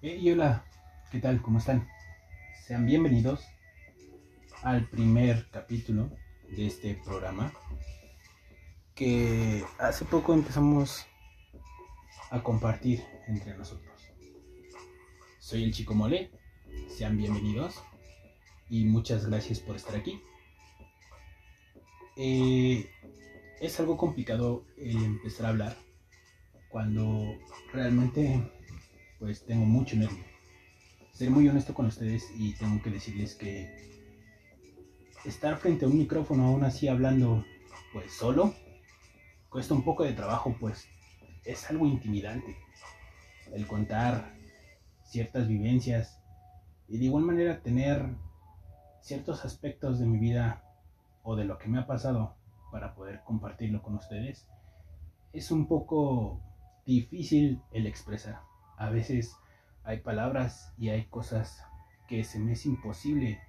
Hey, hola, ¿qué tal? ¿Cómo están? Sean bienvenidos al primer capítulo de este programa que hace poco empezamos a compartir entre nosotros. Soy el chico Mole, sean bienvenidos y muchas gracias por estar aquí. Eh, es algo complicado el empezar a hablar cuando realmente pues tengo mucho nervio. Ser muy honesto con ustedes y tengo que decirles que estar frente a un micrófono aún así hablando pues solo cuesta un poco de trabajo pues es algo intimidante el contar ciertas vivencias y de igual manera tener ciertos aspectos de mi vida o de lo que me ha pasado para poder compartirlo con ustedes es un poco difícil el expresar. A veces hay palabras y hay cosas que se me es imposible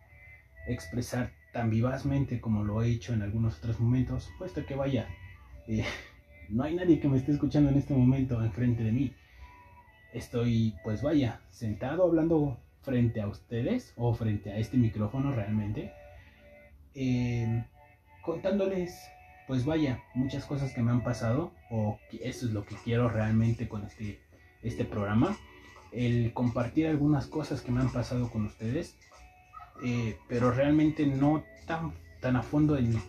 expresar tan vivazmente como lo he hecho en algunos otros momentos, puesto que vaya, eh, no hay nadie que me esté escuchando en este momento enfrente de mí. Estoy, pues vaya, sentado hablando frente a ustedes o frente a este micrófono realmente, eh, contándoles, pues vaya, muchas cosas que me han pasado o que eso es lo que quiero realmente con este, este programa, el compartir algunas cosas que me han pasado con ustedes, eh, pero realmente no tan, tan a fondo en mí.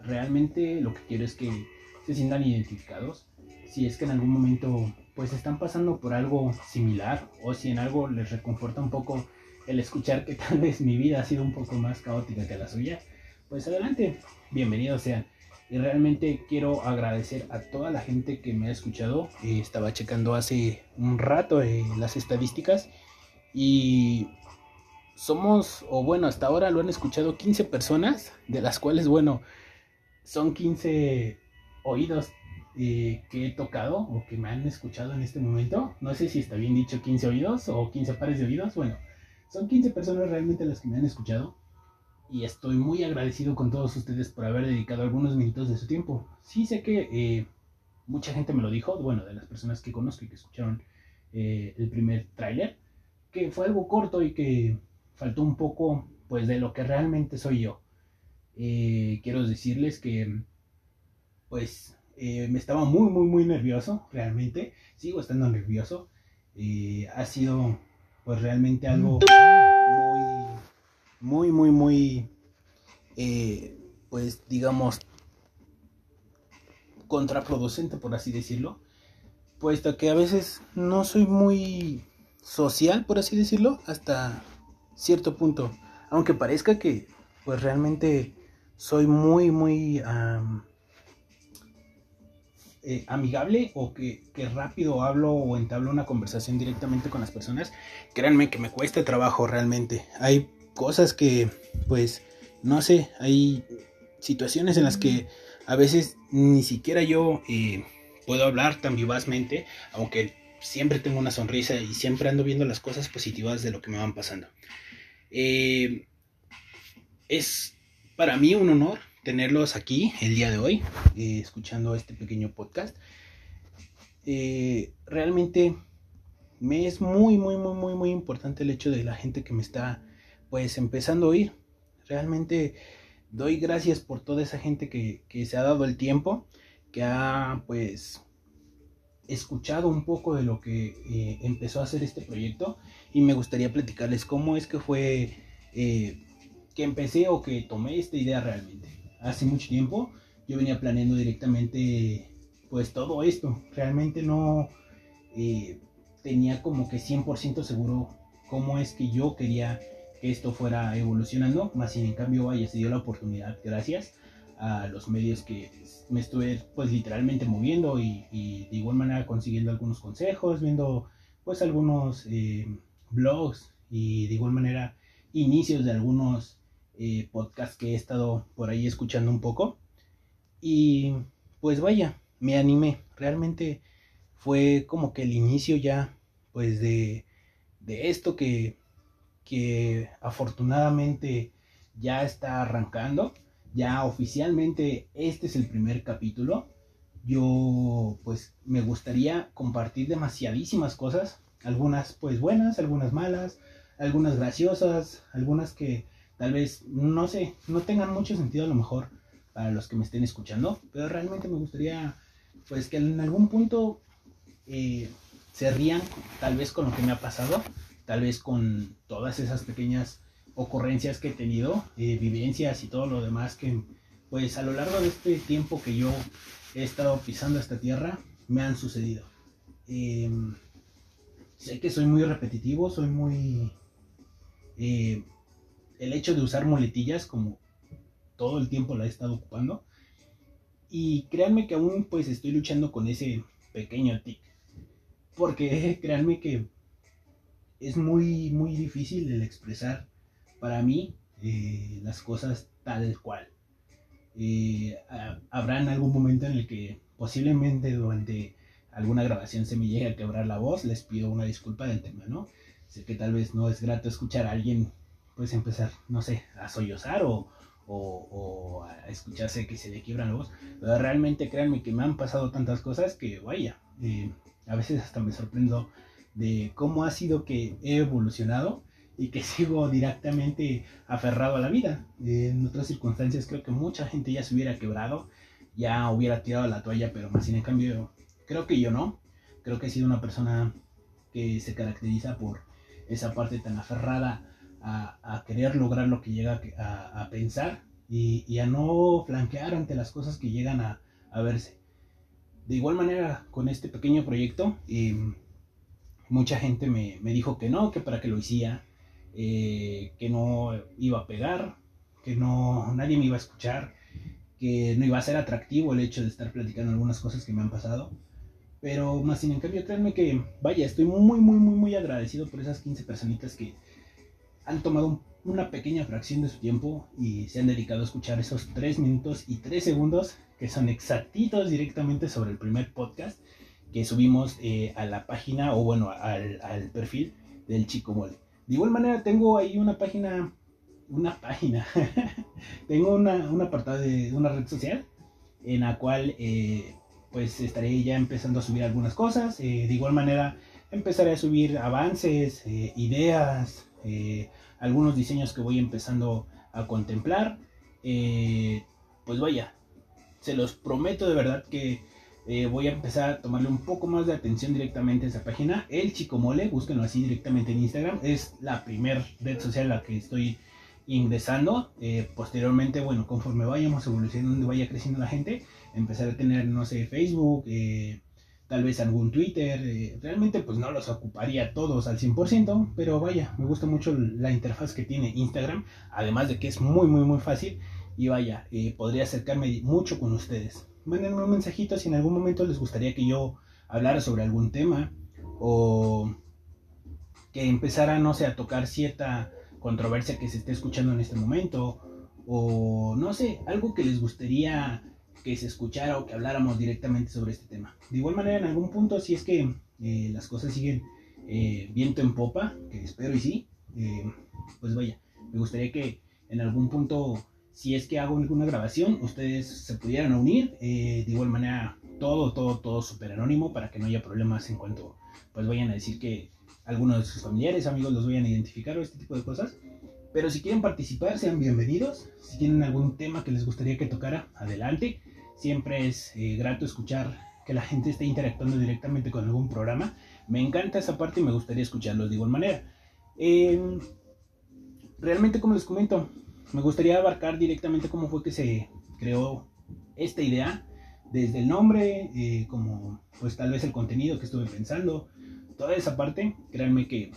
Realmente lo que quiero es que se sientan identificados. Si es que en algún momento pues están pasando por algo similar o si en algo les reconforta un poco el escuchar que tal vez mi vida ha sido un poco más caótica que la suya, pues adelante, bienvenidos sean. Y realmente quiero agradecer a toda la gente que me ha escuchado. Eh, estaba checando hace un rato eh, las estadísticas y somos, o bueno, hasta ahora lo han escuchado 15 personas, de las cuales, bueno, son 15 oídos eh, que he tocado o que me han escuchado en este momento. No sé si está bien dicho 15 oídos o 15 pares de oídos. Bueno, son 15 personas realmente las que me han escuchado. Y estoy muy agradecido con todos ustedes por haber dedicado algunos minutos de su tiempo. Sí sé que eh, mucha gente me lo dijo, bueno, de las personas que conozco y que escucharon eh, el primer tráiler, que fue algo corto y que faltó un poco pues de lo que realmente soy yo. quiero decirles que pues eh, me estaba muy, muy, muy nervioso, realmente. Sigo estando nervioso. Eh, ha sido, pues, realmente algo muy, muy, muy, eh, pues, digamos, contraproducente, por así decirlo. Puesto que a veces no soy muy social, por así decirlo, hasta cierto punto. Aunque parezca que, pues, realmente soy muy, muy... Eh, amigable o que, rápido hablo o entablo una conversación directamente con las personas, créanme que me cuesta trabajo realmente. Hay cosas que, pues, no sé, hay situaciones en las que a veces ni siquiera yo eh, puedo hablar tan vivazmente, aunque siempre tengo una sonrisa y siempre ando viendo las cosas positivas de lo que me van pasando. Eh, es para mí un honor tenerlos aquí el día de hoy, eh, escuchando este pequeño podcast. Realmente me es muy, muy, muy, muy, muy importante el hecho de la gente que me está, pues, empezando a oír. Realmente doy gracias por toda esa gente que, se ha dado el tiempo, que ha, pues, escuchado un poco de lo que eh, empezó a hacer este proyecto y me gustaría platicarles cómo es que fue que empecé o que tomé esta idea realmente hace mucho tiempo yo venía planeando directamente pues todo esto. Realmente no eh, tenía como que 100% seguro cómo es que yo quería que esto fuera evolucionando, más sin en cambio vaya, se dio la oportunidad gracias a los medios que me estuve pues literalmente moviendo y, de igual manera consiguiendo algunos consejos, viendo pues algunos eh, blogs y de igual manera inicios de algunos eh, podcast que he estado por ahí escuchando un poco. Y pues vaya, me animé. Realmente fue como que el inicio ya, pues de, de esto que, que afortunadamente ya está arrancando. Ya oficialmente este es el primer capítulo. Yo pues me gustaría compartir demasiadísimas cosas algunas pues buenas, algunas malas, algunas graciosas, algunas que tal vez, no sé, no tengan mucho sentido a lo mejor para los que me estén escuchando, pero realmente me gustaría pues que en algún punto eh, se rían tal vez con lo que me ha pasado, tal vez con todas esas pequeñas ocurrencias que he tenido, eh, vivencias y todo lo demás que pues a lo largo de este tiempo que yo he estado pisando esta tierra me han sucedido. Em, sé que soy muy repetitivo, soy muy... Eh, el hecho de usar muletillas como todo el tiempo la he estado ocupando. Y créanme que aún pues estoy luchando con ese pequeño tic. Porque créanme que es muy, muy difícil el expresar para mí eh, las cosas tal cual. Eh, habrá en algún momento en el que posiblemente durante alguna grabación se me llegue a quebrar la voz, les pido una disculpa del tema, ¿no? Sé que tal vez no es grato escuchar a alguien pues empezar, no sé, a sollozar o, o, a escucharse que se le quiebra la voz, pero realmente créanme que me han pasado tantas cosas que vaya, eh, a veces hasta me sorprendo de cómo ha sido que he evolucionado y que sigo directamente aferrado a la vida. en otras circunstancias creo que mucha gente ya se hubiera quebrado, ya hubiera tirado la toalla, pero más sin en cambio creo que yo no. Creo que he sido una persona que se caracteriza por esa parte tan aferrada a, querer lograr lo que llega a, pensar y, a no flanquear ante las cosas que llegan a, verse. De igual manera, con este pequeño proyecto, em, mucha gente me, dijo que no, que para que lo hiciera, eh, que no iba a pegar, que no nadie me iba a escuchar, que no iba a ser atractivo el hecho de estar platicando algunas cosas que me han pasado. Pero más sin en cambio, créanme que, vaya, estoy muy, muy, muy, muy agradecido por esas 15 personitas que han tomado una pequeña fracción de su tiempo y se han dedicado a escuchar esos 3 minutos y 3 segundos que son exactitos directamente sobre el primer podcast que subimos eh, a la página o bueno, al, perfil del Chico Mole. De igual manera tengo ahí una página, una página, tengo una, un apartado de una red social en la cual eh, pues estaré ya empezando a subir algunas cosas. Eh, de igual manera empezaré a subir avances, ideas, algunos diseños que voy empezando a contemplar. pues vaya, se los prometo de verdad que eh, voy a empezar a tomarle un poco más de atención directamente a esa página. El Chico Mole, búsquenlo así directamente en Instagram. Es la primer red social a la que estoy ingresando. Eh, posteriormente, bueno, conforme vayamos evolucionando, vaya creciendo la gente, empezar a tener, no sé, Facebook, eh, tal vez algún Twitter. realmente, pues no los ocuparía todos al 100%, pero vaya, me gusta mucho la interfaz que tiene Instagram. Además de que es muy, muy, muy fácil. Y vaya, podría acercarme mucho con ustedes mándenme un mensajito si en algún momento les gustaría que yo hablara sobre algún tema o que empezara, no sé, a tocar cierta controversia que se esté escuchando en este momento o no sé, algo que les gustaría que se escuchara o que habláramos directamente sobre este tema. De igual manera, en algún punto, si es que eh, las cosas siguen eh, viento en popa, que espero y sí, eh, pues vaya, me gustaría que en algún punto si es que hago alguna grabación, ustedes se pudieran unir. Eh, de igual manera, todo, todo, todo súper anónimo para que no haya problemas en cuanto pues vayan a decir que algunos de sus familiares, amigos los vayan a identificar o este tipo de cosas. Pero si quieren participar, sean bienvenidos. Si tienen algún tema que les gustaría que tocara, adelante. Siempre es eh, grato escuchar que la gente esté interactuando directamente con algún programa. Me encanta esa parte y me gustaría escucharlos de igual manera. Em, realmente, como les comento, me gustaría abarcar directamente cómo fue que se creó esta idea, desde el nombre, eh, como pues tal vez el contenido que estuve pensando, toda esa parte, créanme que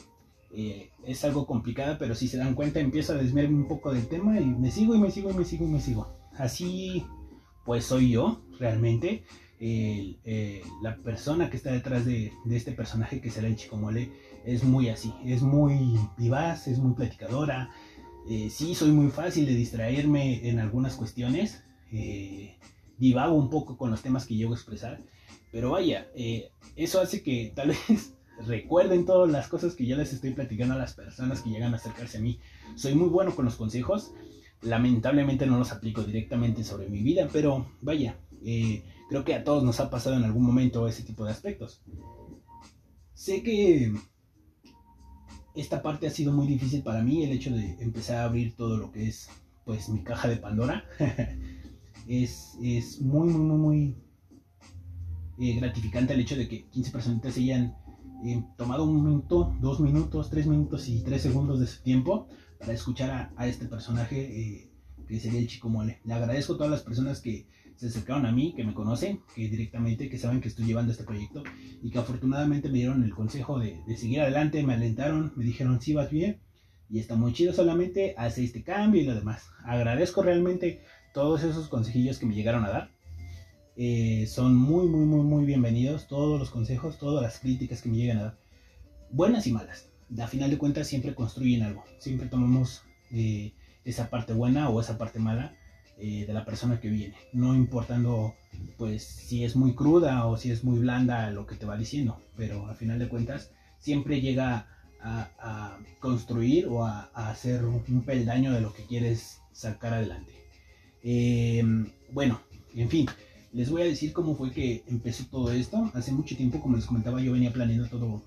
eh, es algo complicada, pero si se dan cuenta empiezo a desviarme un poco del tema y me sigo y me sigo y me sigo y me sigo. Así pues soy yo, realmente. Eh, la persona que está detrás de, este personaje que será el chico mole es muy así, es muy vivaz, es muy platicadora, eh, sí, soy muy fácil de distraerme en algunas cuestiones. Eh, divago un poco con los temas que llego a expresar. Pero vaya, eh, eso hace que tal vez recuerden todas las cosas que ya les estoy platicando a las personas que llegan a acercarse a mí. Soy muy bueno con los consejos. Lamentablemente no los aplico directamente sobre mi vida, pero vaya, creo que a todos nos ha pasado en algún momento ese tipo de aspectos. sé que esta parte ha sido muy difícil para mí, el hecho de empezar a abrir todo lo que es pues mi caja de Pandora. es, es muy, muy, muy, muy eh, gratificante el hecho de que 15 personitas hayan eh, tomado un minuto, dos minutos, tres minutos y tres segundos de su tiempo para escuchar a, este personaje eh, que sería el Chico Mole. Le agradezco a todas las personas que se acercaron a mí, que me conocen, que directamente, que saben que estoy llevando este proyecto y que afortunadamente me dieron el consejo de, seguir adelante, me alentaron, me dijeron, sí, vas bien y está muy chido, solamente hace este cambio y lo demás. Agradezco realmente todos esos consejillos que me llegaron a dar. Eh, son muy, muy, muy, muy bienvenidos todos los consejos, todas las críticas que me llegan a dar. Buenas y malas. A final de cuentas siempre construyen algo. Siempre tomamos eh, esa parte buena o esa parte mala eh, de la persona que viene, no importando pues si es muy cruda o si es muy blanda lo que te va diciendo, pero al final de cuentas siempre llega a, construir o a, hacer un peldaño de lo que quieres sacar adelante. Eh, bueno, en fin, les voy a decir cómo fue que empezó todo esto. Hace mucho tiempo, como les comentaba, yo venía planeando todo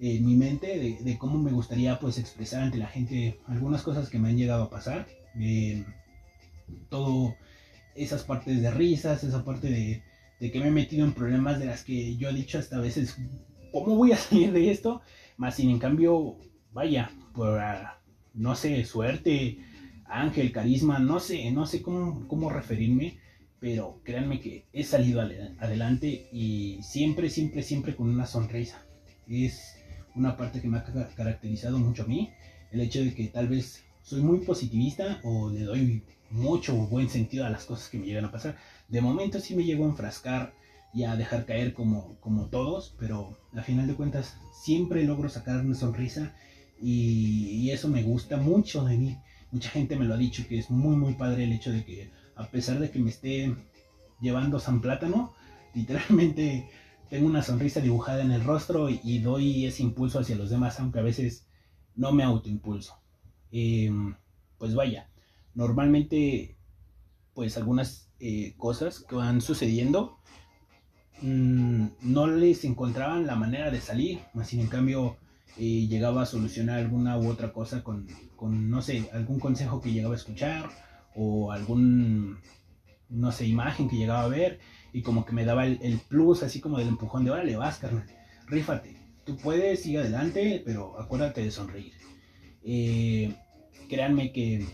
en mi mente de, cómo me gustaría pues expresar ante la gente algunas cosas que me han llegado a pasar. Eh, todo esas partes de risas, esa parte de, que me he metido en problemas de las que yo he dicho hasta veces, ¿cómo voy a salir de esto? Más sin en cambio, vaya, por, ah, no sé, suerte, ángel, carisma, no sé, no sé cómo, cómo referirme, pero créanme que he salido adelante y siempre, siempre, siempre con una sonrisa. Es una parte que me ha caracterizado mucho a mí, el hecho de que tal vez soy muy positivista o le doy mucho buen sentido a las cosas que me llegan a pasar. De momento sí me llego a enfrascar y a dejar caer como, como todos, pero a final de cuentas siempre logro sacar una sonrisa y, eso me gusta mucho de mí. Mucha gente me lo ha dicho que es muy muy padre el hecho de que a pesar de que me esté llevando San Plátano, literalmente tengo una sonrisa dibujada en el rostro y, doy ese impulso hacia los demás, aunque a veces no me autoimpulso. Eh, pues vaya, normalmente pues algunas eh, cosas que van sucediendo mm, no les encontraban la manera de salir, más sin en cambio eh, llegaba a solucionar alguna u otra cosa con, no sé, algún consejo que llegaba a escuchar o algún, no sé, imagen que llegaba a ver y como que me daba el, plus así como del empujón de órale, vas, carnal, rífate, tú puedes, sigue adelante, pero acuérdate de sonreír. Eh, créanme que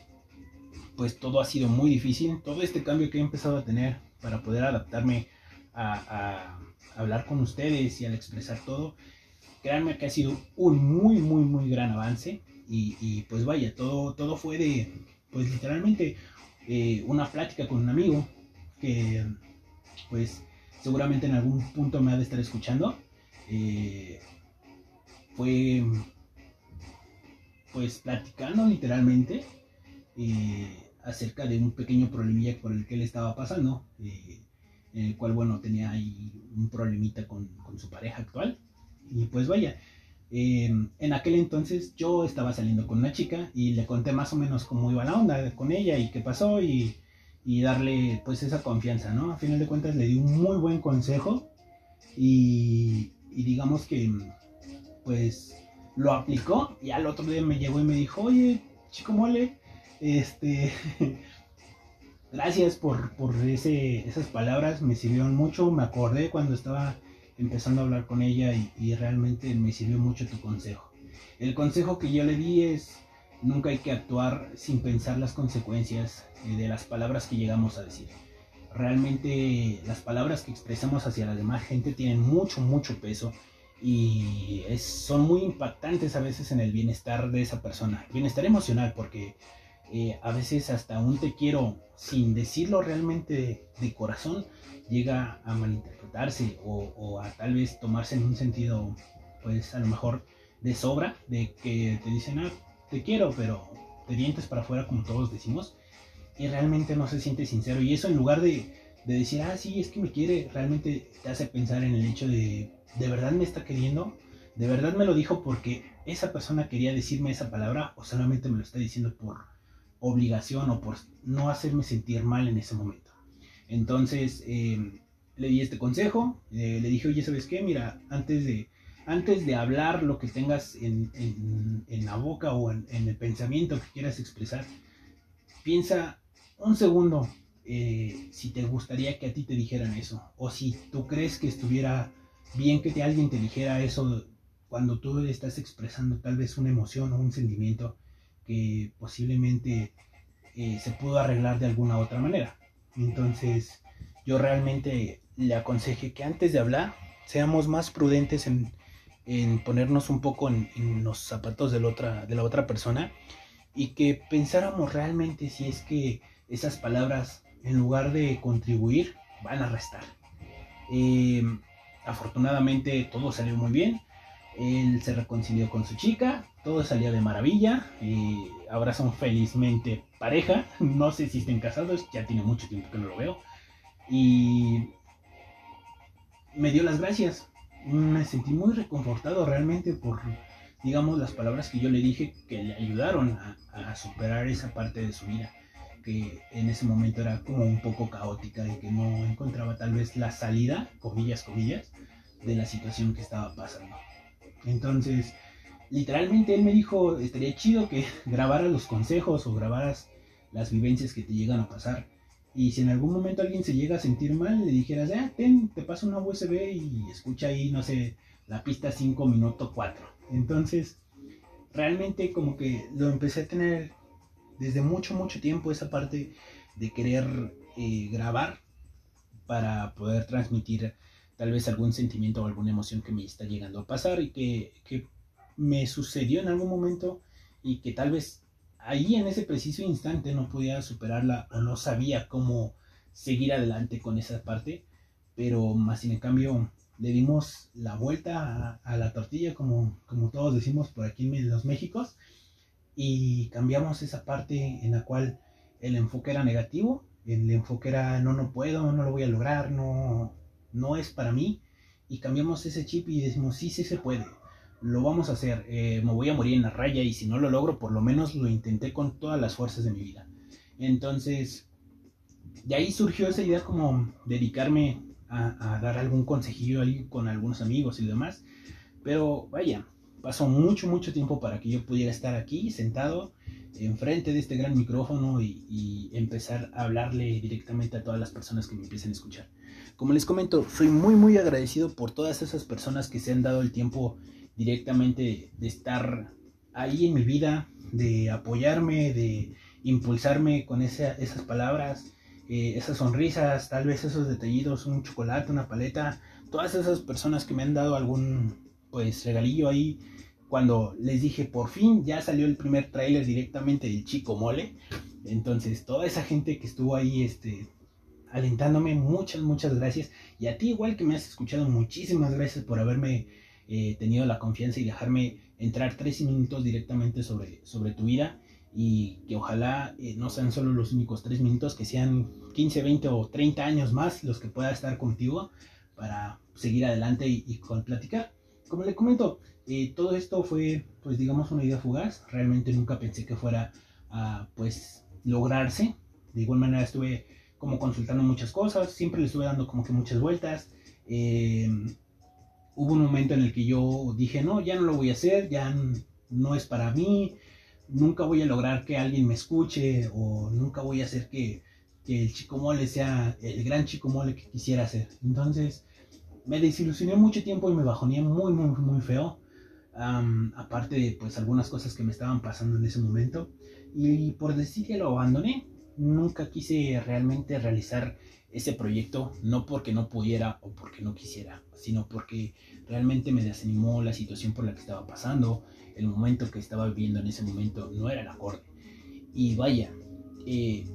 pues todo ha sido muy difícil. Todo este cambio que he empezado a tener para poder adaptarme a, hablar con ustedes y al expresar todo, créanme que ha sido un muy, muy, muy gran avance. Y, pues vaya, todo, todo fue de, pues literalmente, eh, una plática con un amigo que, pues, seguramente en algún punto me ha de estar escuchando. Eh, fue, pues, platicando literalmente. Eh, acerca de un pequeño problemilla por el que él estaba pasando, eh, en el cual, bueno, tenía ahí un problemita con, su pareja actual. Y pues vaya, em, en aquel entonces yo estaba saliendo con una chica y le conté más o menos cómo iba la onda con ella y qué pasó y, darle pues esa confianza, ¿no? A final de cuentas le di un muy buen consejo y, y digamos que pues lo aplicó y al otro día me llegó y me dijo, oye, chico mole, este, gracias por, esas palabras, me sirvieron mucho. Me acordé cuando estaba empezando a hablar con ella y, realmente me sirvió mucho tu consejo. El consejo que yo le di es, nunca hay que actuar sin pensar las consecuencias eh, de las palabras que llegamos a decir. Realmente las palabras que expresamos hacia la demás gente tienen mucho, mucho peso y son muy impactantes a veces en el bienestar de esa persona. Bienestar emocional porque eh, a veces hasta un te quiero sin decirlo realmente de, corazón llega a malinterpretarse o, a tal vez tomarse en un sentido pues a lo mejor de sobra de que te dicen ah te quiero pero te dientes para afuera como todos decimos y realmente no se siente sincero y eso en lugar de, de decir ah sí es que me quiere realmente te hace pensar en el hecho de de verdad me está queriendo de verdad me lo dijo porque esa persona quería decirme esa palabra o solamente me lo está diciendo por obligación o por no hacerme sentir mal en ese momento. Entonces em, le di este consejo, eh, le dije, oye, ¿sabes qué? Mira, antes de, antes de hablar lo que tengas en, la boca o en, el pensamiento que quieras expresar, piensa un segundo eh, si te gustaría que a ti te dijeran eso, o si tú crees que estuviera bien que te, alguien te dijera eso cuando tú estás expresando tal vez una emoción o un sentimiento que posiblemente eh, se pudo arreglar de alguna otra manera. Entonces, yo realmente le aconseje que antes de hablar seamos más prudentes en, ponernos un poco en, los zapatos de la, otra, de la otra persona y que pensáramos realmente si es que esas palabras, en lugar de contribuir, van a restar. Eh, afortunadamente todo salió muy bien. Él se reconcilió con su chica, todo salió de maravilla. ahora son felizmente pareja. No sé si estén casados, ya tiene mucho tiempo que no lo veo. Y me dio las gracias. Me sentí muy reconfortado realmente por, digamos, las palabras que yo le dije que le ayudaron a, superar esa parte de su vida que en ese momento era como un poco caótica y que no encontraba tal vez la salida, comillas, comillas, de la situación que estaba pasando. Entonces, literalmente él me dijo, estaría chido que grabaras los consejos o grabaras las vivencias que te llegan a pasar. Y si en algún momento alguien se llega a sentir mal, le dijeras, ah, ten, te paso una USB y escucha ahí, no sé, la pista 5 minuto 4. Entonces, realmente como que lo empecé a tener desde mucho, mucho tiempo esa parte de querer eh, grabar para poder transmitir tal vez algún sentimiento o alguna emoción que me está llegando a pasar y que, me sucedió en algún momento y que tal vez ahí en ese preciso instante no podía superarla o no sabía cómo seguir adelante con esa parte, pero más sin en cambio le dimos la vuelta a, la tortilla como, como todos decimos por aquí en los Méxicos y cambiamos esa parte en la cual el enfoque era negativo, el enfoque era no, no puedo, no lo voy a lograr, no, no es para mí y cambiamos ese chip y decimos, sí, sí se puede, lo vamos a hacer, eh, me voy a morir en la raya y si no lo logro, por lo menos lo intenté con todas las fuerzas de mi vida. Entonces, de ahí surgió esa idea como dedicarme a, dar algún consejillo ahí con algunos amigos y demás, pero vaya, pasó mucho, mucho tiempo para que yo pudiera estar aquí sentado enfrente de este gran micrófono y, empezar a hablarle directamente a todas las personas que me empiecen a escuchar. Como les comento, soy muy muy agradecido por todas esas personas que se han dado el tiempo directamente de estar ahí en mi vida, de apoyarme, de impulsarme con esas palabras, eh, esas sonrisas, tal vez esos detallitos, un chocolate, una paleta, todas esas personas que me han dado algún pues regalillo ahí cuando les dije por fin ya salió el primer tráiler directamente del Chico Mole. Entonces, toda esa gente que estuvo ahí este alentándome. Muchas, muchas gracias. Y a ti igual que me has escuchado, muchísimas gracias por haberme eh, tenido la confianza y dejarme entrar tres minutos directamente sobre, sobre tu vida. Y que ojalá eh, no sean solo los únicos tres minutos, que sean 15, 20 o 30 años más los que pueda estar contigo para seguir adelante y, con platicar. Como le comento, eh, todo esto fue, pues digamos, una idea fugaz. Realmente nunca pensé que fuera a, pues, lograrse. De igual manera estuve como consultando muchas cosas, siempre le estuve dando como que muchas vueltas. Eh, hubo un momento en el que yo dije, no, ya no lo voy a hacer, ya no es para mí, nunca voy a lograr que alguien me escuche o nunca voy a hacer que, el chico mole sea el gran chico mole que quisiera ser. Entonces me desilusioné mucho tiempo y me bajoné muy, muy, muy feo. aparte de pues algunas cosas que me estaban pasando en ese momento. Y por decir que lo abandoné, nunca quise realmente realizar ese proyecto, no porque no pudiera o porque no quisiera, sino porque realmente me desanimó la situación por la que estaba pasando, el momento que estaba viviendo en ese momento no era el acorde. Y vaya, eh,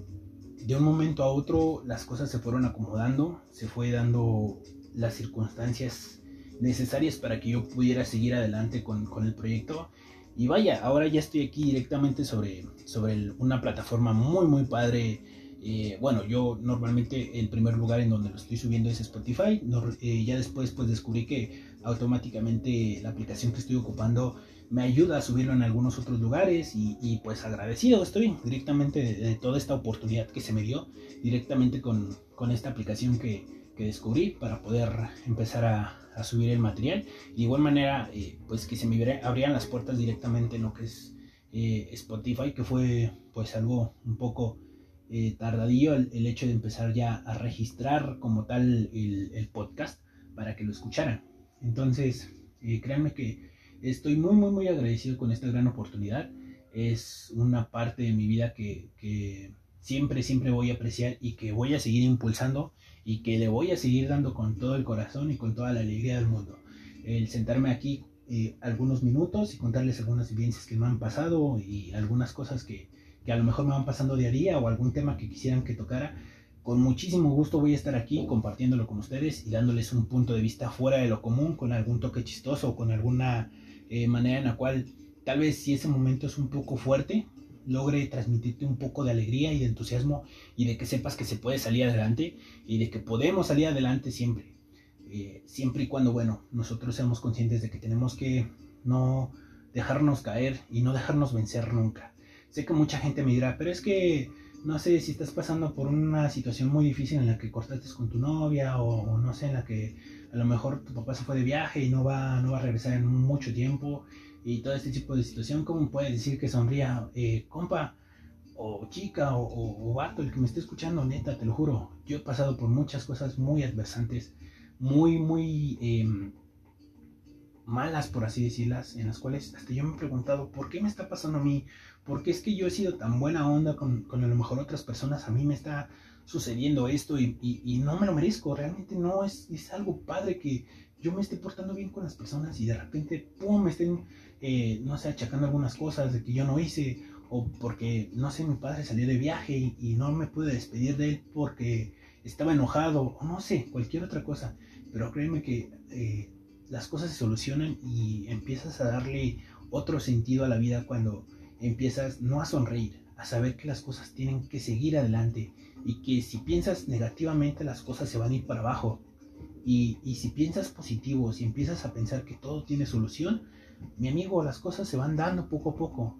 de un momento a otro las cosas se fueron acomodando, se fue dando las circunstancias necesarias para que yo pudiera seguir adelante con, con el proyecto y vaya, ahora ya estoy aquí directamente sobre, sobre una plataforma muy, muy padre. Eh, bueno, yo normalmente el primer lugar en donde lo estoy subiendo es Spotify. Eh, ya después pues descubrí que automáticamente la aplicación que estoy ocupando me ayuda a subirlo en algunos otros lugares y, pues agradecido estoy directamente de, toda esta oportunidad que se me dio directamente con, con esta aplicación que, que descubrí para poder empezar a, subir el material. De igual manera, eh, pues que se me abrían las puertas directamente en lo que es eh, Spotify, que fue pues algo un poco eh, tardadillo el, hecho de empezar ya a registrar como tal el, podcast para que lo escucharan. Entonces, créanme que estoy muy, muy, muy agradecido con esta gran oportunidad. Es una parte de mi vida que, que siempre, siempre voy a apreciar y que voy a seguir impulsando y que le voy a seguir dando con todo el corazón y con toda la alegría del mundo. El sentarme aquí eh, algunos minutos y contarles algunas vivencias que me han pasado y algunas cosas que, que a lo mejor me van pasando de a día o algún tema que quisieran que tocara. Con muchísimo gusto voy a estar aquí compartiéndolo con ustedes y dándoles un punto de vista fuera de lo común, con algún toque chistoso o con alguna eh, manera en la cual tal vez si ese momento es un poco fuerte, logre transmitirte un poco de alegría y de entusiasmo y de que sepas que se puede salir adelante y de que podemos salir adelante siempre. Eh, siempre y cuando, bueno, nosotros seamos conscientes de que tenemos que no dejarnos caer y no dejarnos vencer nunca. Sé que mucha gente me dirá, pero es que no sé si estás pasando por una situación muy difícil en la que cortaste con tu novia o, no sé, en la que a lo mejor tu papá se fue de viaje y no va, no va a regresar en mucho tiempo y todo este tipo de situación, ¿cómo puedes decir que sonría, eh, compa, o chica, o, vato, el que me esté escuchando, neta, te lo juro, yo he pasado por muchas cosas muy adversantes, muy, muy em, malas, por así decirlas, en las cuales hasta yo me he preguntado, ¿por qué me está pasando a mí? ¿Por qué es que yo he sido tan buena onda con, con a lo mejor otras personas? A mí me está sucediendo esto y, y, no me lo merezco, realmente no es, es algo padre que yo me esté portando bien con las personas y de repente, ¡pum!, me estén eh, no sé, achacando algunas cosas de que yo no hice, o porque, no sé, mi padre salió de viaje y, no me pude despedir de él porque estaba enojado, o no sé, cualquier otra cosa. Pero créeme que eh, las cosas se solucionan y empiezas a darle otro sentido a la vida cuando empiezas no a sonreír, a saber que las cosas tienen que seguir adelante y que si piensas negativamente las cosas se van a ir para abajo. Y, si piensas positivo, si empiezas a pensar que todo tiene solución, mi amigo, las cosas se van dando poco a poco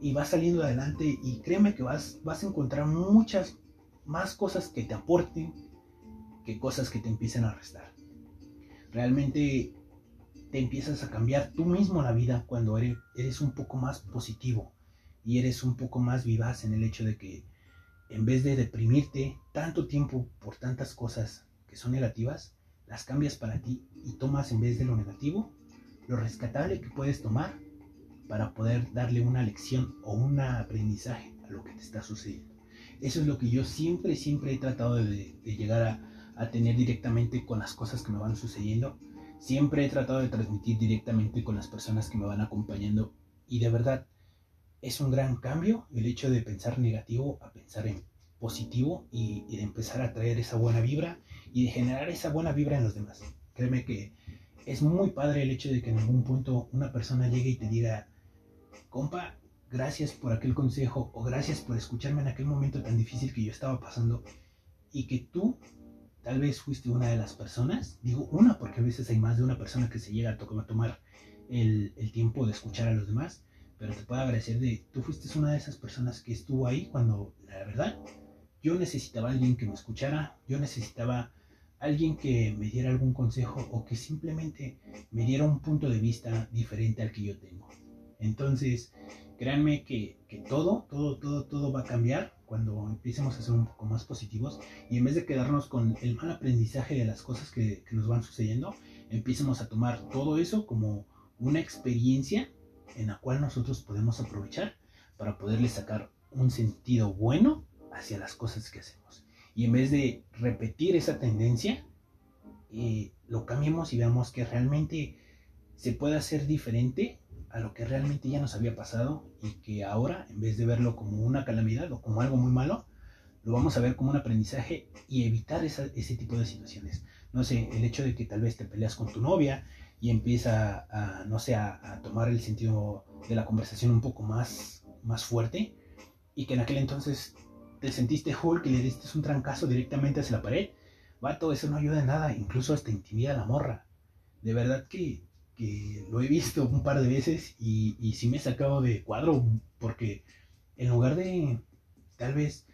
y vas saliendo adelante y créeme que vas, vas a encontrar muchas más cosas que te aporten que cosas que te empiecen a restar. Realmente te empiezas a cambiar tú mismo la vida cuando eres, eres un poco más positivo y eres un poco más vivaz en el hecho de que en vez de deprimirte tanto tiempo por tantas cosas que son negativas, las cambias para ti y tomas en vez de lo negativo lo rescatable que puedes tomar para poder darle una lección o un aprendizaje a lo que te está sucediendo. Eso es lo que yo siempre, siempre he tratado de, llegar a, tener directamente con las cosas que me van sucediendo. Siempre he tratado de transmitir directamente con las personas que me van acompañando. Y de verdad, es un gran cambio el hecho de pensar negativo a pensar en positivo y, y de empezar a traer esa buena vibra y de generar esa buena vibra en los demás. Créeme que es muy padre el hecho de que en algún punto una persona llegue y te diga, compa, gracias por aquel consejo o gracias por escucharme en aquel momento tan difícil que yo estaba pasando y que tú tal vez fuiste una de las personas, digo una porque a veces hay más de una persona que se llega a, tomar el, el tiempo de escuchar a los demás, pero te puedo agradecer de, tú fuiste una de esas personas que estuvo ahí cuando, la verdad, yo necesitaba a alguien que me escuchara, yo necesitaba alguien que me diera algún consejo o que simplemente me diera un punto de vista diferente al que yo tengo. Entonces, créanme que, todo, todo, todo, todo va a cambiar cuando empecemos a ser un poco más positivos y en vez de quedarnos con el mal aprendizaje de las cosas que, que nos van sucediendo, empecemos a tomar todo eso como una experiencia en la cual nosotros podemos aprovechar para poderle sacar un sentido bueno hacia las cosas que hacemos y en vez de repetir esa tendencia, eh, lo cambiemos y veamos que realmente se puede hacer diferente a lo que realmente ya nos había pasado y que ahora, en vez de verlo como una calamidad o como algo muy malo, lo vamos a ver como un aprendizaje y evitar ese tipo de situaciones. No sé, el hecho de que tal vez te peleas con tu novia y empieza a, no sé, a, tomar el sentido de la conversación un poco más, más fuerte y que en aquel entonces te sentiste Hulk y le diste un trancazo directamente hacia la pared, vato, eso no ayuda en nada, incluso hasta intimida a la morra. De verdad que, lo he visto un par de veces y, y sí me he sacado de cuadro porque en lugar de tal vez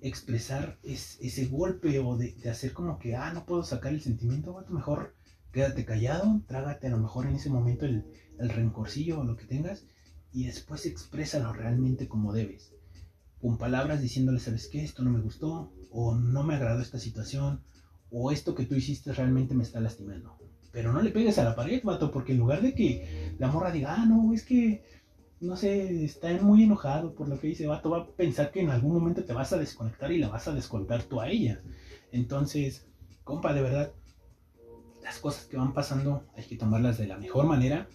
expresar ese golpe o de, hacer como que, ah, no puedo sacar el sentimiento, vato, mejor quédate callado, trágate a lo mejor en ese momento el, el rencorcillo o lo que tengas y después exprésalo realmente como debes. Con palabras diciéndole, ¿sabes qué? Esto no me gustó, o no me agradó esta situación, o esto que tú hiciste realmente me está lastimando. Pero no le pegues a la pared, vato, porque en lugar de que la morra diga, ah, no, es que, no sé, está muy enojado por lo que dice, vato, va a pensar que en algún momento te vas a desconectar y la vas a descontar tú a ella. Entonces, compa, de verdad, las cosas que van pasando hay que tomarlas de la mejor manera.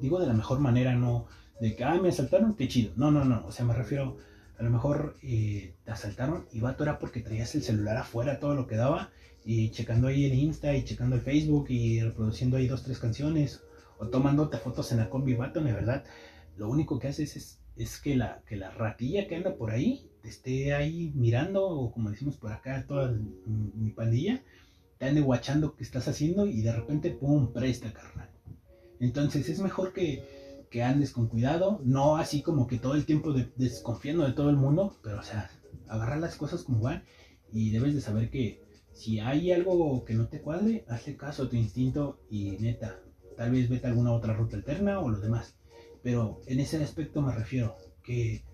Digo de la mejor manera, no de que, ah, me asaltaron, qué chido. No, no, no. O sea, me refiero, a lo mejor eh, te asaltaron y vato era porque traías el celular afuera, todo lo que daba, y checando ahí el Insta y checando el Facebook y reproduciendo ahí dos, tres canciones, o tomándote fotos en la combi, vato, de verdad. Lo único que haces es, es que, la, que la ratilla que anda por ahí te esté ahí mirando, o como decimos por acá, toda mi pandilla, te ande guachando qué estás haciendo y de repente, pum, presta, carnal. Entonces es mejor que, que andes con cuidado, no así como que todo el tiempo desconfiando de todo el mundo, pero o sea, agarrar las cosas como van y debes de saber que si hay algo que no te cuadre, hazle caso a tu instinto y neta, tal vez vete a alguna otra ruta alterna o lo demás. Pero en ese aspecto me refiero, que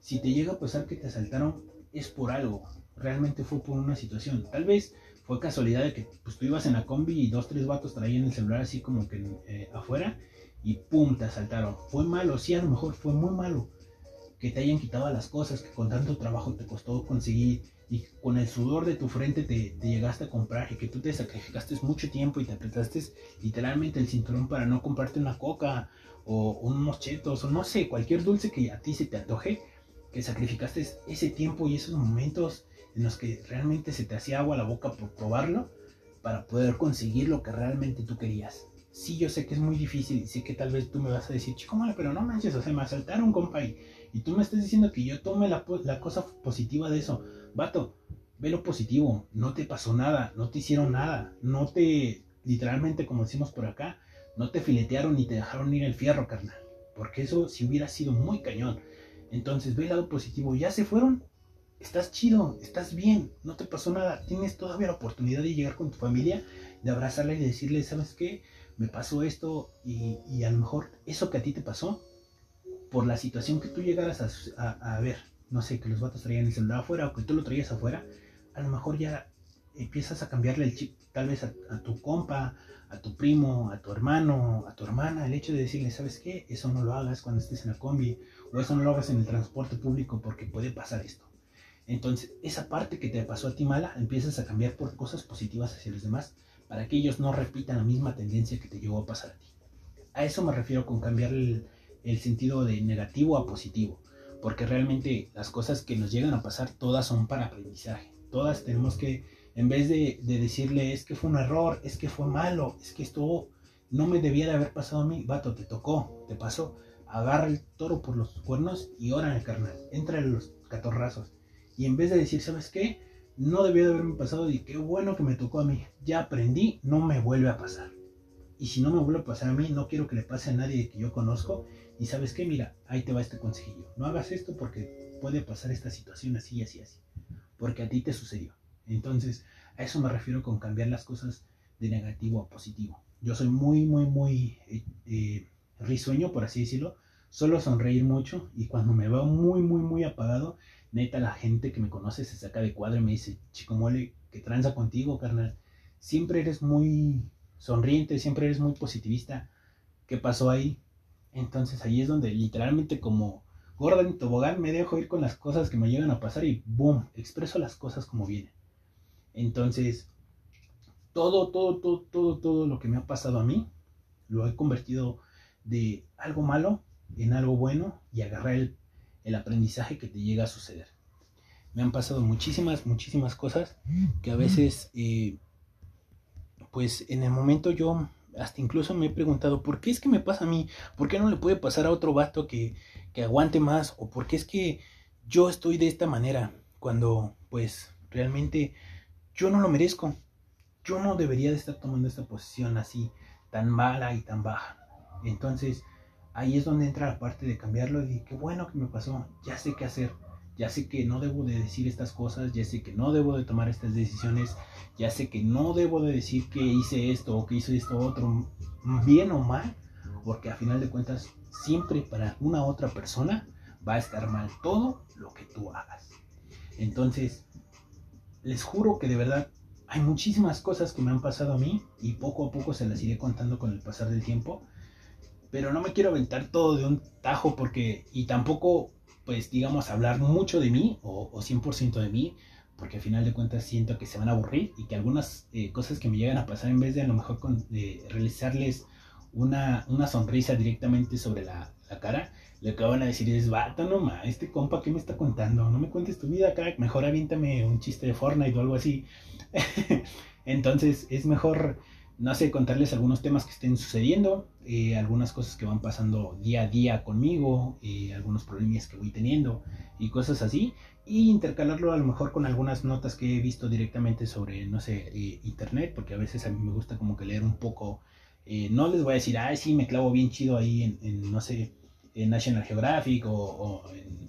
si te llega a pasar que te asaltaron, es por algo, realmente fue por una situación. Tal vez fue casualidad de que pues, tú ibas en la combi y dos, tres vatos traían el celular así como que eh, afuera y pum, te asaltaron. Fue malo, sí, a lo mejor fue muy malo que te hayan quitado las cosas que con tanto trabajo te costó conseguir y con el sudor de tu frente te, llegaste a comprar y que tú te sacrificaste mucho tiempo y te apretaste literalmente el cinturón para no comprarte una coca o unos chetos o no sé, cualquier dulce que a ti se te antoje, que sacrificaste ese tiempo y esos momentos en los que realmente se te hacía agua la boca por probarlo para poder conseguir lo que realmente tú querías. Sí, yo sé que es muy difícil sé que tal vez tú me vas a decir, chico, malo, pero no manches, o sea, me asaltaron, compa, y, tú me estás diciendo que yo tome la, cosa positiva de eso. Vato, ve lo positivo, no te pasó nada, no te hicieron nada, no te, literalmente como decimos por acá, no te filetearon ni te dejaron ir el fierro, carnal. Porque eso si hubiera sido muy cañón. Entonces ve el lado positivo, ya se fueron, estás chido, estás bien, no te pasó nada, tienes todavía la oportunidad de llegar con tu familia, de abrazarla y de decirle, ¿sabes qué? Me pasó esto y, a lo mejor eso que a ti te pasó, por la situación que tú llegaras a, ver, no sé, que los vatos traían el celular afuera o que tú lo traías afuera, a lo mejor ya empiezas a cambiarle el chip, tal vez a, a, tu compa, a tu primo, a tu hermano, a tu hermana, el hecho de decirle, ¿sabes qué? Eso no lo hagas cuando estés en la combi o eso no lo hagas en el transporte público porque puede pasar esto. Entonces, esa parte que te pasó a ti mala, empiezas a cambiar por cosas positivas hacia los demás para que ellos no repitan la misma tendencia que te llegó a pasar a ti. A eso me refiero con cambiar el, sentido de negativo a positivo, porque realmente las cosas que nos llegan a pasar todas son para aprendizaje. Todas tenemos que, en vez de, de decirle es que fue un error, es que fue malo, es que esto no me debía de haber pasado a mí, vato, te tocó, te pasó, agarra el toro por los cuernos y órale, carnal, entra en los catorrazos y en vez de decir, ¿sabes qué? No debió de haberme pasado y qué bueno que me tocó a mí. Ya aprendí, no me vuelve a pasar. Y si no me vuelve a pasar a mí, no quiero que le pase a nadie que yo conozco. Y sabes qué, mira, ahí te va este consejillo. No hagas esto porque puede pasar esta situación así, así, así. Porque a ti te sucedió. Entonces, a eso me refiero con cambiar las cosas de negativo a positivo. Yo soy muy, muy, muy eh, eh, risueño, por así decirlo. Solo sonreír mucho y cuando me veo muy, muy, muy apagado, neta, la gente que me conoce se saca de cuadro y me dice, chico mole, que tranza contigo, carnal. Siempre eres muy sonriente, siempre eres muy positivista. ¿Qué pasó ahí? Entonces ahí es donde literalmente como gorda en tobogán me dejo ir con las cosas que me llegan a pasar y boom, expreso las cosas como vienen. Entonces, todo, todo, todo, todo, todo lo que me ha pasado a mí, lo he convertido de algo malo en algo bueno y agarrar el el aprendizaje que te llega a suceder. Me han pasado muchísimas, muchísimas cosas que a veces, eh, pues en el momento yo hasta incluso me he preguntado, ¿por qué es que me pasa a mí? ¿Por qué no le puede pasar a otro vato que, que aguante más? ¿O por qué es que yo estoy de esta manera cuando pues realmente yo no lo merezco? Yo no debería de estar tomando esta posición así tan mala y tan baja. Entonces, ahí es donde entra la parte de cambiarlo y qué bueno que me pasó, ya sé qué hacer, ya sé que no debo de decir estas cosas, ya sé que no debo de tomar estas decisiones, ya sé que no debo de decir que hice esto o que hice esto otro, bien o mal, porque a final de cuentas siempre para una otra persona va a estar mal todo lo que tú hagas. Entonces, les juro que de verdad hay muchísimas cosas que me han pasado a mí y poco a poco se las iré contando con el pasar del tiempo. Pero no me quiero aventar todo de un tajo porque, y tampoco, pues digamos, hablar mucho de mí o, 100% de mí, porque al final de cuentas siento que se van a aburrir y que algunas eh, cosas que me llegan a pasar en vez de a lo mejor con, realizarles una, una, sonrisa directamente sobre la, la cara, lo que van a decir es, vato, no ma, este compa, ¿qué me está contando? No me cuentes tu vida, crack, mejor aviéntame un chiste de Fortnite o algo así. Entonces, es mejor, no sé, contarles algunos temas que estén sucediendo, eh, algunas cosas que van pasando día a día conmigo, eh, algunos problemas que voy teniendo y cosas así, y intercalarlo a lo mejor con algunas notas que he visto directamente sobre, no sé, eh, internet, porque a veces a mí me gusta como que leer un poco. no les voy a decir, ay, sí, me clavo bien chido ahí en no sé, en National Geographic o,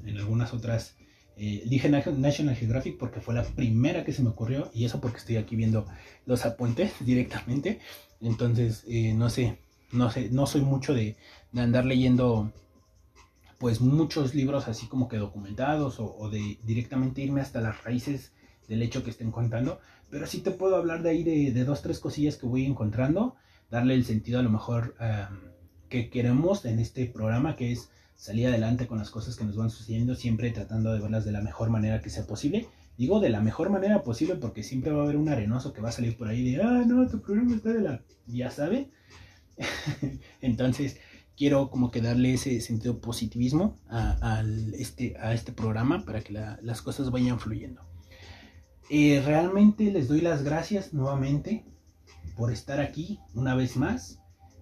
en, algunas otras. Eh, dije National Geographic porque fue la primera que se me ocurrió y eso porque estoy aquí viendo los apuntes directamente. Entonces, eh, no sé, no sé, no soy mucho de, andar leyendo pues muchos libros así como que documentados o, de directamente irme hasta las raíces del hecho que estén contando, pero sí te puedo hablar de ahí de, dos, tres cosillas que voy encontrando, darle el sentido a lo mejor que queremos en este programa, que es salir adelante con las cosas que nos van sucediendo, siempre tratando de verlas de la mejor manera que sea posible. Digo de la mejor manera posible porque siempre va a haber un arenoso que va a salir por ahí de, ah, no, tu programa está de la... ya sabe. Entonces, quiero como que darle ese sentido positivismo a, este, a este programa para que las cosas vayan fluyendo. Eh, realmente les doy las gracias nuevamente por estar aquí una vez más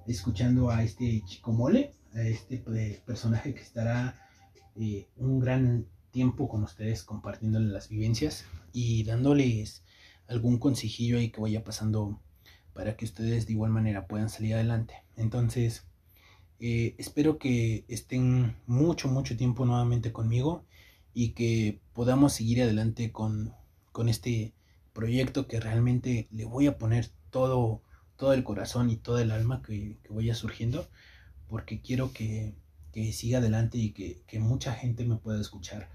escuchando a este chico mole, a este eh, personaje que estará eh, un gran tiempo con ustedes compartiéndoles las vivencias y dándoles algún consejillo ahí que vaya pasando para que ustedes de igual manera puedan salir adelante. Entonces, eh, espero que estén mucho, mucho tiempo nuevamente conmigo y que podamos seguir adelante con, con este proyecto que realmente le voy a poner todo todo el corazón y todo el alma que, que vaya surgiendo, porque quiero que, siga adelante y que, mucha gente me pueda escuchar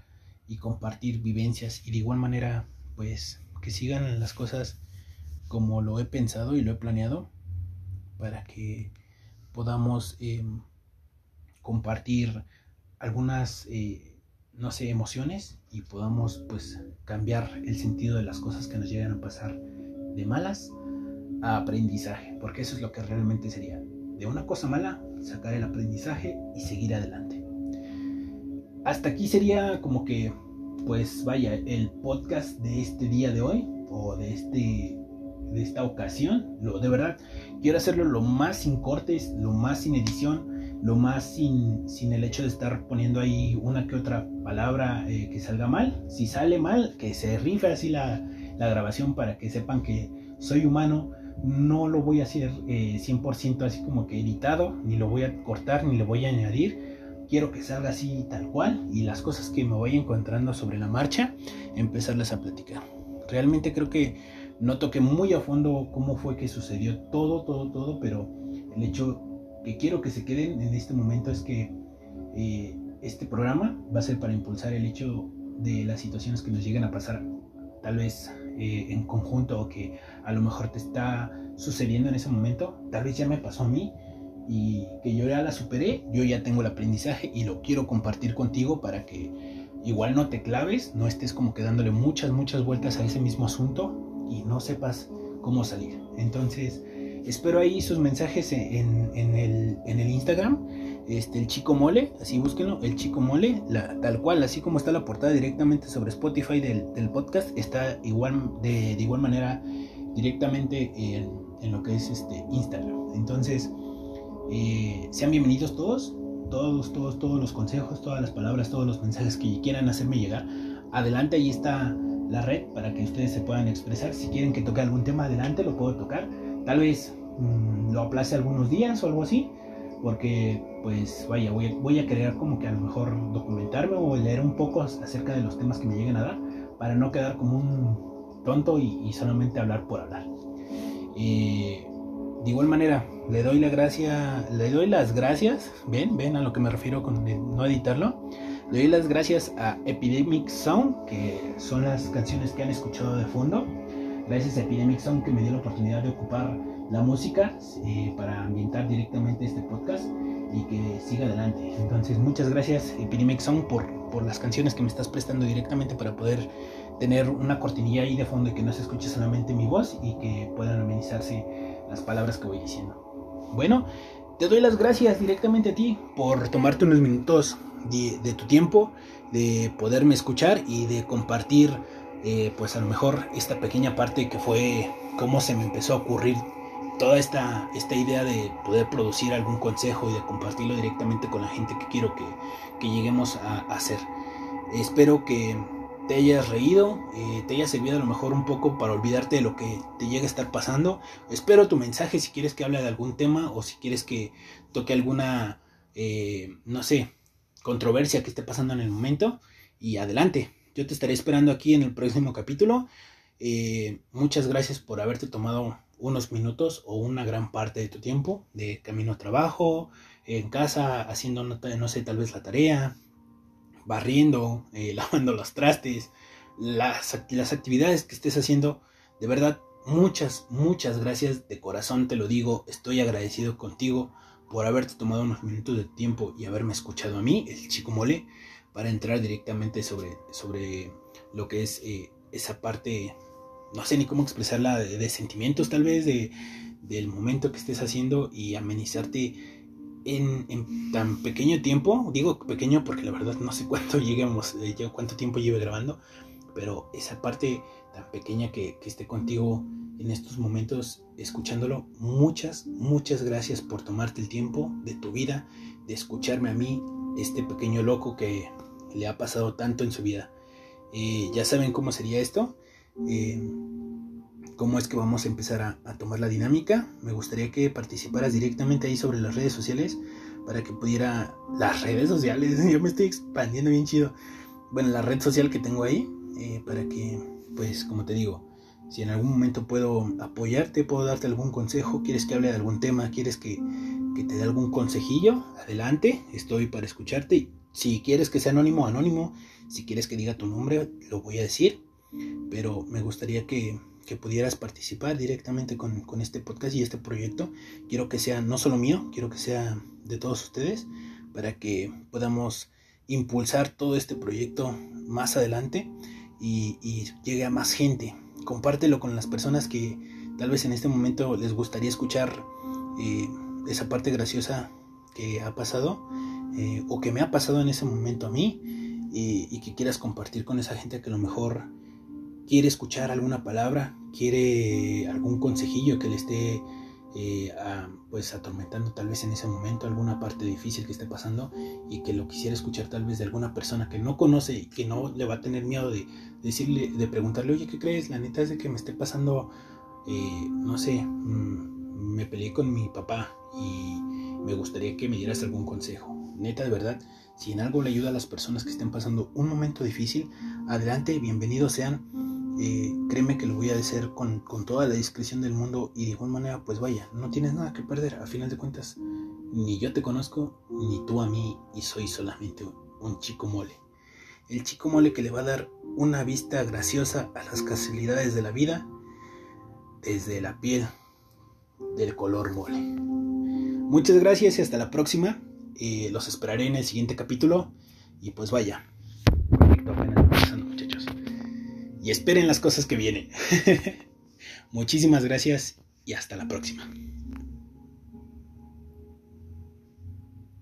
y compartir vivencias y de igual manera, pues, que sigan las cosas como lo he pensado y lo he planeado para que podamos em, compartir algunas, eh, no sé, emociones y podamos pues cambiar el sentido de las cosas que nos llegan a pasar de malas aprendizaje, porque eso es lo que realmente sería. De una cosa mala, sacar el aprendizaje y seguir adelante. Hasta aquí sería como que, pues vaya, el podcast de este día de hoy, o de, este, de esta ocasión. Lo, de verdad, quiero hacerlo lo más sin cortes, lo más sin edición, lo más sin, sin el hecho de estar poniendo ahí una que otra palabra eh, que salga mal. Si sale mal, que se rife así la, la grabación para que sepan que soy humano, no lo voy a hacer 100% eh, así como que editado, ni lo voy a cortar, ni le voy a añadir. Quiero que salga así tal cual y las cosas que me voy encontrando sobre la marcha, empezarlas a platicar. Realmente creo que no toqué muy a fondo cómo fue que sucedió todo, todo, todo, pero el hecho que quiero que se queden en este momento es que eh, este programa va a ser para impulsar el hecho de las situaciones que nos lleguen a pasar tal vez eh, en conjunto o que a lo mejor te está sucediendo en ese momento, tal vez ya me pasó a mí y que yo ya la superé, yo ya tengo el aprendizaje y lo quiero compartir contigo para que igual no te claves, no estés como que dándole muchas, muchas vueltas a ese mismo asunto y no sepas cómo salir. Entonces, espero ahí sus mensajes en, el, en el Instagram este, el Chico Mole, así búsquenlo, el Chico Mole, la, tal cual, así como está la portada directamente sobre Spotify del, podcast, está igual de, igual manera directamente en, lo que es este Instagram. Entonces, eh, sean bienvenidos todos, todos, todos, todos los consejos, todas las palabras, todos los mensajes que quieran hacerme llegar. Adelante, ahí está la red para que ustedes se puedan expresar. Si quieren que toque algún tema, adelante, lo puedo tocar. Tal vez mm, lo aplace algunos días o algo así porque pues vaya, voy, voy a querer como que a lo mejor documentarme o leer un poco acerca de los temas que me lleguen a dar para no quedar como un tonto y, solamente hablar por hablar. de igual manera, le doy la gracia, le doy las gracias, ven, ven a lo que me refiero con no editarlo. Le doy las gracias a Epidemic Sound, que son las canciones que han escuchado de fondo. Gracias a Epidemic Sound que me dio la oportunidad de ocupar la música eh, para ambientar directamente este podcast y que siga adelante. Entonces, muchas gracias Epidemic Sound por, por las canciones que me estás prestando directamente para poder tener una cortinilla ahí de fondo y que no se escuche solamente mi voz y que puedan amenizarse las palabras que voy diciendo. Bueno, te doy las gracias directamente a ti por tomarte unos minutos de, tu tiempo, de poderme escuchar y de compartir, eh, pues a lo mejor esta pequeña parte que fue cómo se me empezó a ocurrir toda esta, esta idea de poder producir algún consejo y de compartirlo directamente con la gente que quiero que, lleguemos a, hacer. Espero que te hayas reído, eh, te haya servido a lo mejor un poco para olvidarte de lo que te llega a estar pasando. Espero tu mensaje si quieres que hable de algún tema o si quieres que toque alguna, eh, no sé, controversia que esté pasando en el momento. Y adelante, yo te estaré esperando aquí en el próximo capítulo. Eh, muchas gracias por haberte tomado unos minutos o una gran parte de tu tiempo de camino a trabajo, en casa, haciendo, no, sé, tal vez la tarea, barriendo, eh, lavando los trastes, las, las actividades que estés haciendo. De verdad, muchas, muchas gracias de corazón, te lo digo, estoy agradecido contigo por haberte tomado unos minutos de tiempo y haberme escuchado a mí, el chico mole, para entrar directamente sobre, sobre lo que es eh, esa parte no sé ni cómo expresarla, de, sentimientos tal vez, de, del momento que estés haciendo y amenizarte en, tan pequeño tiempo. Digo pequeño porque la verdad no sé cuánto lleguemos, eh, cuánto tiempo lleve grabando, pero esa parte tan pequeña que, que esté contigo en estos momentos escuchándolo, muchas, muchas gracias por tomarte el tiempo de tu vida, de escucharme a mí, este pequeño loco que le ha pasado tanto en su vida. Eh, ya saben cómo sería esto. Eh, cómo es que vamos a empezar a, tomar la dinámica. Me gustaría que participaras directamente ahí sobre las redes sociales para que pudiera... Las redes sociales, yo me estoy expandiendo bien chido. Bueno, la red social que tengo ahí, eh, para que, pues, como te digo, si en algún momento puedo apoyarte, puedo darte algún consejo, quieres que hable de algún tema, quieres que, que te dé algún consejillo, adelante, estoy para escucharte. Si quieres que sea anónimo, anónimo. Si quieres que diga tu nombre, lo voy a decir pero me gustaría que, pudieras participar directamente con, este podcast y este proyecto. Quiero que sea no solo mío, quiero que sea de todos ustedes para que podamos impulsar todo este proyecto más adelante y, llegue a más gente. Compártelo con las personas que tal vez en este momento les gustaría escuchar eh, esa parte graciosa que ha pasado eh, o que me ha pasado en ese momento a mí y, y que quieras compartir con esa gente que a lo mejor quiere escuchar alguna palabra, quiere algún consejillo que le esté eh, pues atormentando tal vez en ese momento alguna parte difícil que esté pasando y que lo quisiera escuchar tal vez de alguna persona que no conoce y que no le va a tener miedo de decirle, de preguntarle, oye, ¿qué crees? La neta es de que me esté pasando, eh, no sé, mm, me peleé con mi papá y me gustaría que me dieras algún consejo. Neta, de verdad, si en algo le ayuda a las personas que estén pasando un momento difícil, adelante, bienvenidos sean eh, créeme que lo voy a hacer con, toda la discreción del mundo y de igual manera, pues vaya, no tienes nada que perder. A final de cuentas, ni yo te conozco, ni tú a mí, y soy solamente un chico mole. El chico mole que le va a dar una vista graciosa a las casualidades de la vida desde la piel del color mole. Muchas gracias y hasta la próxima. Eh, los esperaré en el siguiente capítulo. Y pues vaya, y esperen las cosas que vienen. Muchísimas gracias y hasta la próxima.